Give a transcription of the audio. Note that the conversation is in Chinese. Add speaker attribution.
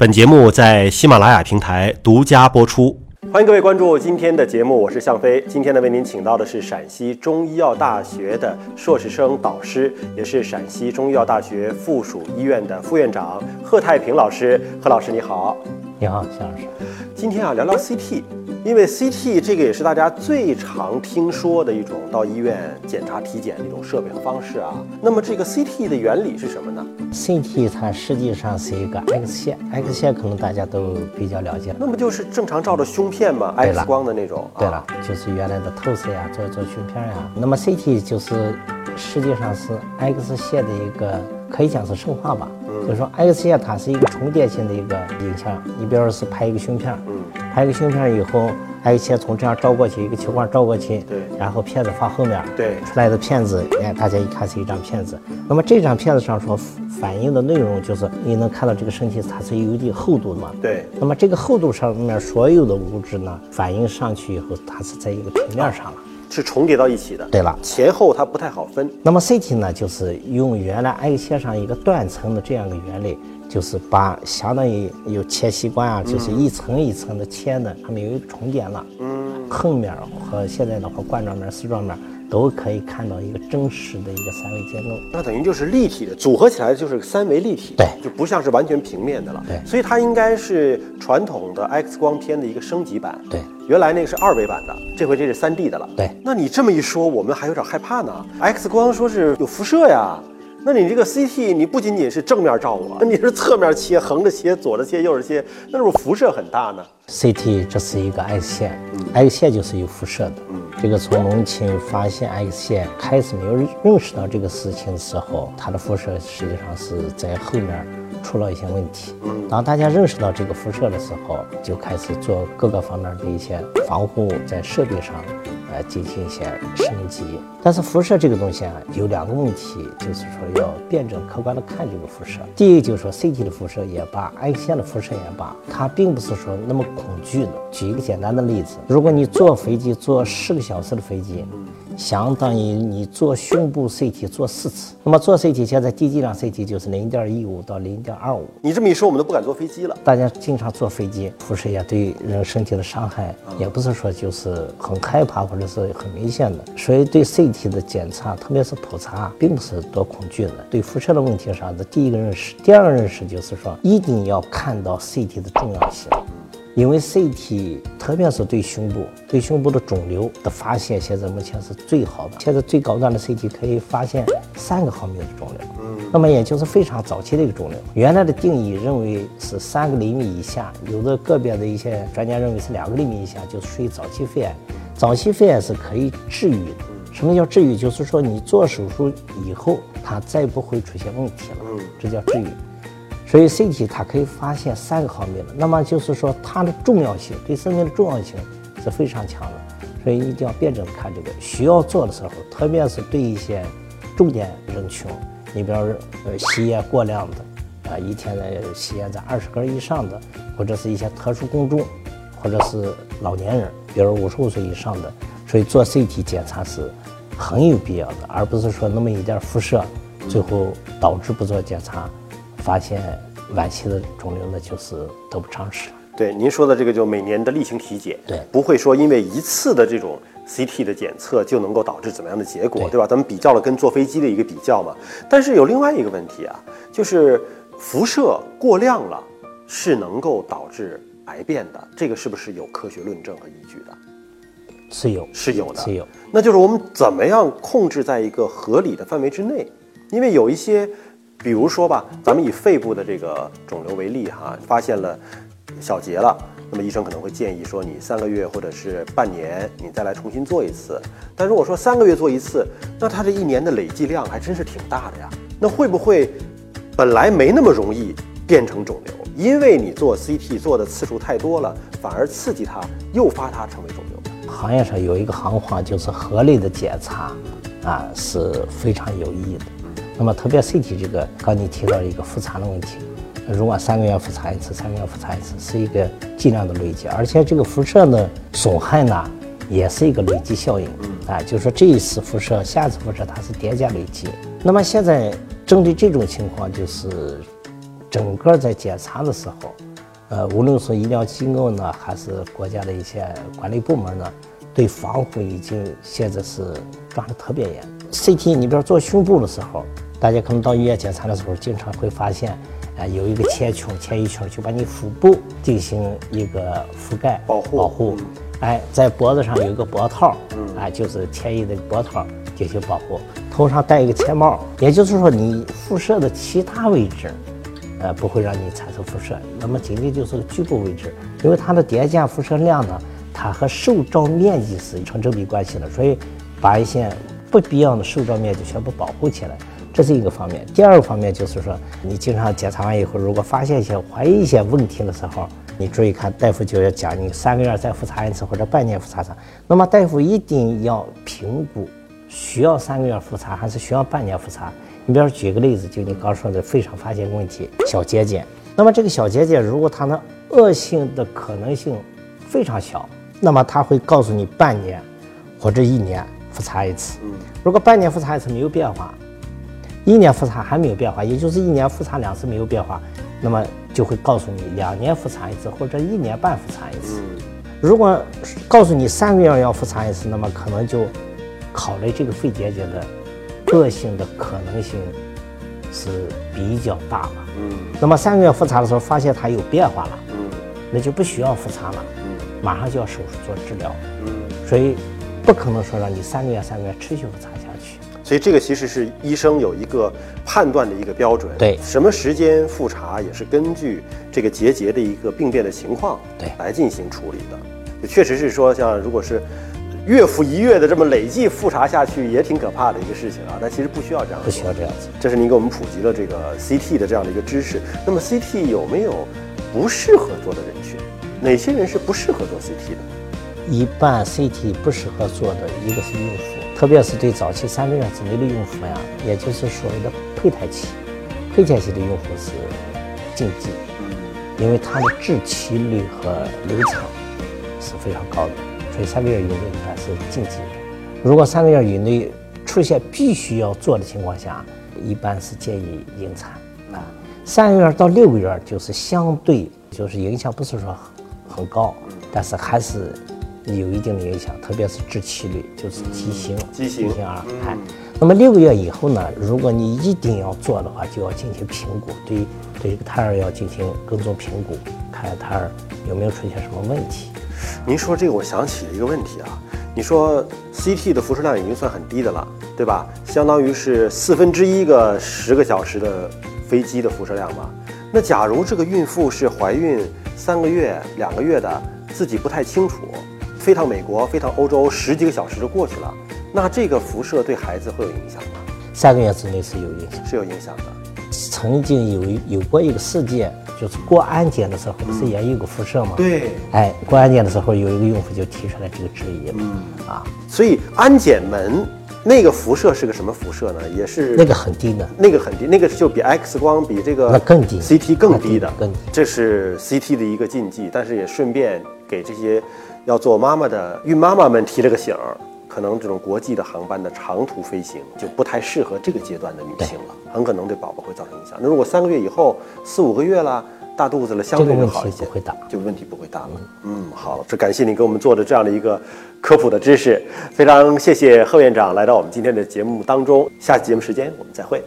Speaker 1: 本节目在喜马拉雅平台独家播出。欢迎各位关注今天的节目，我是向飞。今天呢，为您请到的是陕西中医药大学的硕士生导师，也是陕西中医药大学附属医院的副院长贺太平老师。贺老师你好，
Speaker 2: 你好，谢老师。
Speaker 1: 今天啊，聊聊 CT。因为 CT 这个也是大家最常听说的一种到医院检查体检的一种设备和方式啊。那么这个 CT 的原理是什么呢
Speaker 2: ？CT 它实际上是一个 X 线，X 线可能大家都比较了解。
Speaker 1: 那么就是正常照着胸片嘛，X 光的那种。
Speaker 2: 对了，就是原来的透视呀，做做胸片呀。那么 CT 就是实际上是 X 线的一个，可以讲是生化吧。就是说 X 线它是一个重叠性的一个影像。你比如说是拍一个胸片，嗯，拍一个胸片以后，X 线从这样照过去，一个球框照过去，
Speaker 1: 对，
Speaker 2: 然后片子放后面，
Speaker 1: 对，
Speaker 2: 出来的片子，哎，大家一看是一张片子。那么这张片子上所反映的内容就是你能看到这个身体它是有一定厚度的嘛？
Speaker 1: 对。
Speaker 2: 那么这个厚度上面所有的物质呢，反映上去以后，它是在一个平面上了。
Speaker 1: 是重叠到一起的，
Speaker 2: 对了，
Speaker 1: 前后它不太好分。
Speaker 2: 那么 CT 呢，就是用原来 X 线上一个断层的这样一个原理，就是把相当于有切西瓜啊，就是一层一层的切的，它们有一个重叠了。嗯，横面和现在的话冠状面、丝状面。都可以看到一个真实的一个三维结构，
Speaker 1: 那等于就是立体的，组合起来就是三维立体，
Speaker 2: 对，
Speaker 1: 就不像是完全平面的了，
Speaker 2: 对，
Speaker 1: 所以它应该是传统的 X 光片的一个升级版，
Speaker 2: 对，
Speaker 1: 原来那个是二维版的，这回这是三 D 的了，
Speaker 2: 对，
Speaker 1: 那你这么一说，我们还有点害怕呢，X 光说是有辐射呀。那你这个 CT，你不仅仅是正面照我，你是侧面切、横着切、左着切、右着切，那是不是辐射很大呢
Speaker 2: ？CT 这是一个 X 线，X 线就是有辐射的。嗯，这个从隆庆发现 X 线开始没有认识到这个事情的时候，它的辐射实际上是在后面出了一些问题。当大家认识到这个辐射的时候，就开始做各个方面的一些防护，在设备上。呃，进行一些升级，但是辐射这个东西啊，有两个问题，就是说要辩证客观的看这个辐射。第一就是说，CT 的辐射也罢，X 线的辐射也罢，它并不是说那么恐惧的。举一个简单的例子，如果你坐飞机坐十个小时的飞机。相当于你做胸部 CT 做四次，那么做 CT 现在低剂量 CT 就是零点一五到零点二五。
Speaker 1: 你这么一说，我们都不敢坐飞机了。
Speaker 2: 大家经常坐飞机，辐射也对人身体的伤害，也不是说就是很害怕或者是很明显的。所以对 CT 的检查，特别是普查，并不是多恐惧的。对辐射的问题上的第一个认识，第二个认识就是说，一定要看到 CT 的重要性。因为 CT，特别是对胸部、对胸部的肿瘤的发现，现在目前是最好的。现在最高端的 CT 可以发现三个毫米的肿瘤，嗯，那么也就是非常早期的一个肿瘤。原来的定义认为是三个厘米以下，有的个别的一些专家认为是两个厘米以下就属于早期肺癌。早期肺癌是可以治愈的。什么叫治愈？就是说你做手术以后，它再不会出现问题了，嗯，这叫治愈。所以 CT 它可以发现三个毫米的，那么就是说它的重要性对生命的重要性是非常强的，所以一定要辩证看这个。需要做的时候，特别是对一些重点人群，你比方说呃吸烟过量的，啊一天的吸烟在二十根以上的，或者是一些特殊公众，或者是老年人，比如五十五岁以上的，所以做 CT 检查是很有必要的，而不是说那么一点辐射，最后导致不做检查。发现晚期的肿瘤呢，就是得不偿失。
Speaker 1: 对您说的这个，就每年的例行体检，
Speaker 2: 对，
Speaker 1: 不会说因为一次的这种 CT 的检测就能够导致怎么样的结果，对吧？咱们比较了跟坐飞机的一个比较嘛。但是有另外一个问题啊，就是辐射过量了是能够导致癌变的，这个是不是有科学论证和依据的？
Speaker 2: 是有，
Speaker 1: 是有的，
Speaker 2: 是有。
Speaker 1: 那就是我们怎么样控制在一个合理的范围之内？因为有一些。比如说吧，咱们以肺部的这个肿瘤为例哈，发现了小结了，那么医生可能会建议说，你三个月或者是半年，你再来重新做一次。但如果说三个月做一次，那它这一年的累计量还真是挺大的呀。那会不会本来没那么容易变成肿瘤，因为你做 CT 做的次数太多了，反而刺激它，诱发它成为肿瘤？
Speaker 2: 行业上有一个行话，就是合理的检查啊是非常有意义的。那么特别 CT 这个，刚你提到一个复查的问题，如果三个月复查一次，三个月复查一次，是一个剂量的累积，而且这个辐射的损害呢，也是一个累积效应，啊，就是说这一次辐射，下一次辐射它是叠加累积。那么现在针对这种情况，就是整个在检查的时候，呃，无论是医疗机构呢，还是国家的一些管理部门呢，对防护已经现在是抓得特别严。CT，你比如做胸部的时候，大家可能到医院检查的时候，经常会发现，啊，有一个铅球、铅衣球，就把你腹部进行一个覆盖
Speaker 1: 保护
Speaker 2: 保护。哎，在脖子上有一个脖套，哎，就是铅衣的脖套进行保护。头上戴一个铅帽，也就是说你辐射的其他位置，呃，不会让你产生辐射。那么仅仅就是个局部位置，因为它的叠加辐射量呢，它和受照面积是成正比关系的，所以把一些不必要的受照面积全部保护起来，这是一个方面。第二个方面就是说，你经常检查完以后，如果发现一些怀疑一些问题的时候，你注意看，大夫就要讲你三个月再复查一次或者半年复查一次。那么大夫一定要评估。需要三个月复查还是需要半年复查？你比如举个例子，就你刚说的肺上发现问题，小结节。那么这个小结节，如果它的恶性的可能性非常小，那么它会告诉你半年或者一年复查一次。如果半年复查一次没有变化，一年复查还没有变化，也就是一年复查两次没有变化，那么就会告诉你两年复查一次或者一年半复查一次。如果告诉你三个月要复查一次，那么可能就。考虑这个肺结节的恶性的可能性是比较大了。嗯，那么三个月复查的时候发现它有变化了，嗯，那就不需要复查了，嗯，马上就要手术做治疗，嗯，所以不可能说让你三个月三个月持续复查下去。
Speaker 1: 所以这个其实是医生有一个判断的一个标准，
Speaker 2: 对，
Speaker 1: 什么时间复查也是根据这个结节的一个病变的情况，
Speaker 2: 对，
Speaker 1: 来进行处理的。确实是说，像如果是。月复一月的这么累计复查下去，也挺可怕的一个事情啊。但其实不需要这样，
Speaker 2: 不需要这样子。
Speaker 1: 这是您给我们普及了这个 CT 的这样的一个知识。那么 CT 有没有不适合做的人群？哪些人是不适合做 CT 的？
Speaker 2: 一般 CT 不适合做的一个是孕妇，特别是对早期三个月之内的孕妇呀，也就是所谓的胚胎期，胚胎期的孕妇是禁忌，因为它的致畸率和流产是非常高的。所以三个月以内应该是禁忌的。如果三个月以内出现必须要做的情况下，一般是建议引产啊。三个月到六个月就是相对就是影响不是说很高，但是还是有一定的影响，特别是致畸率，就是畸形
Speaker 1: 畸形
Speaker 2: 儿。哎，那么六个月以后呢，如果你一定要做的话，就要进行评估，对对这个胎儿要进行跟踪评估，看胎儿有没有出现什么问题。
Speaker 1: 您说这个，我想起了一个问题啊。你说 CT 的辐射量已经算很低的了，对吧？相当于是四分之一个十个小时的飞机的辐射量嘛。那假如这个孕妇是怀孕三个月、两个月的，自己不太清楚，飞趟美国、飞趟欧洲，十几个小时就过去了，那这个辐射对孩子会有影响吗？
Speaker 2: 三个月之内是有影响，
Speaker 1: 是有影响的。
Speaker 2: 曾经有有过一个事件。就是过安检的时候，不是也有个辐射吗？
Speaker 1: 对，
Speaker 2: 哎，过安检的时候，有一个用户就提出来这个质疑了。嗯啊，
Speaker 1: 所以安检门那个辐射是个什么辐射呢？也是
Speaker 2: 那个很低的，
Speaker 1: 那个很低，那个就比 X 光比这个
Speaker 2: 那更低
Speaker 1: ，CT 更低的，
Speaker 2: 更低。
Speaker 1: 这是 CT 的一个禁忌，但是也顺便给这些要做妈妈的孕妈妈们提了个醒儿。可能这种国际的航班的长途飞行就不太适合这个阶段的女性了，很可能对宝宝会造成影响。那如果三个月以后、四五个月了，大肚子了，相对会好一些，
Speaker 2: 不会大，
Speaker 1: 就问题不会大了。嗯，好，这感谢你给我们做的这样的一个科普的知识，非常谢谢贺院长来到我们今天的节目当中。下期节目时间我们再会。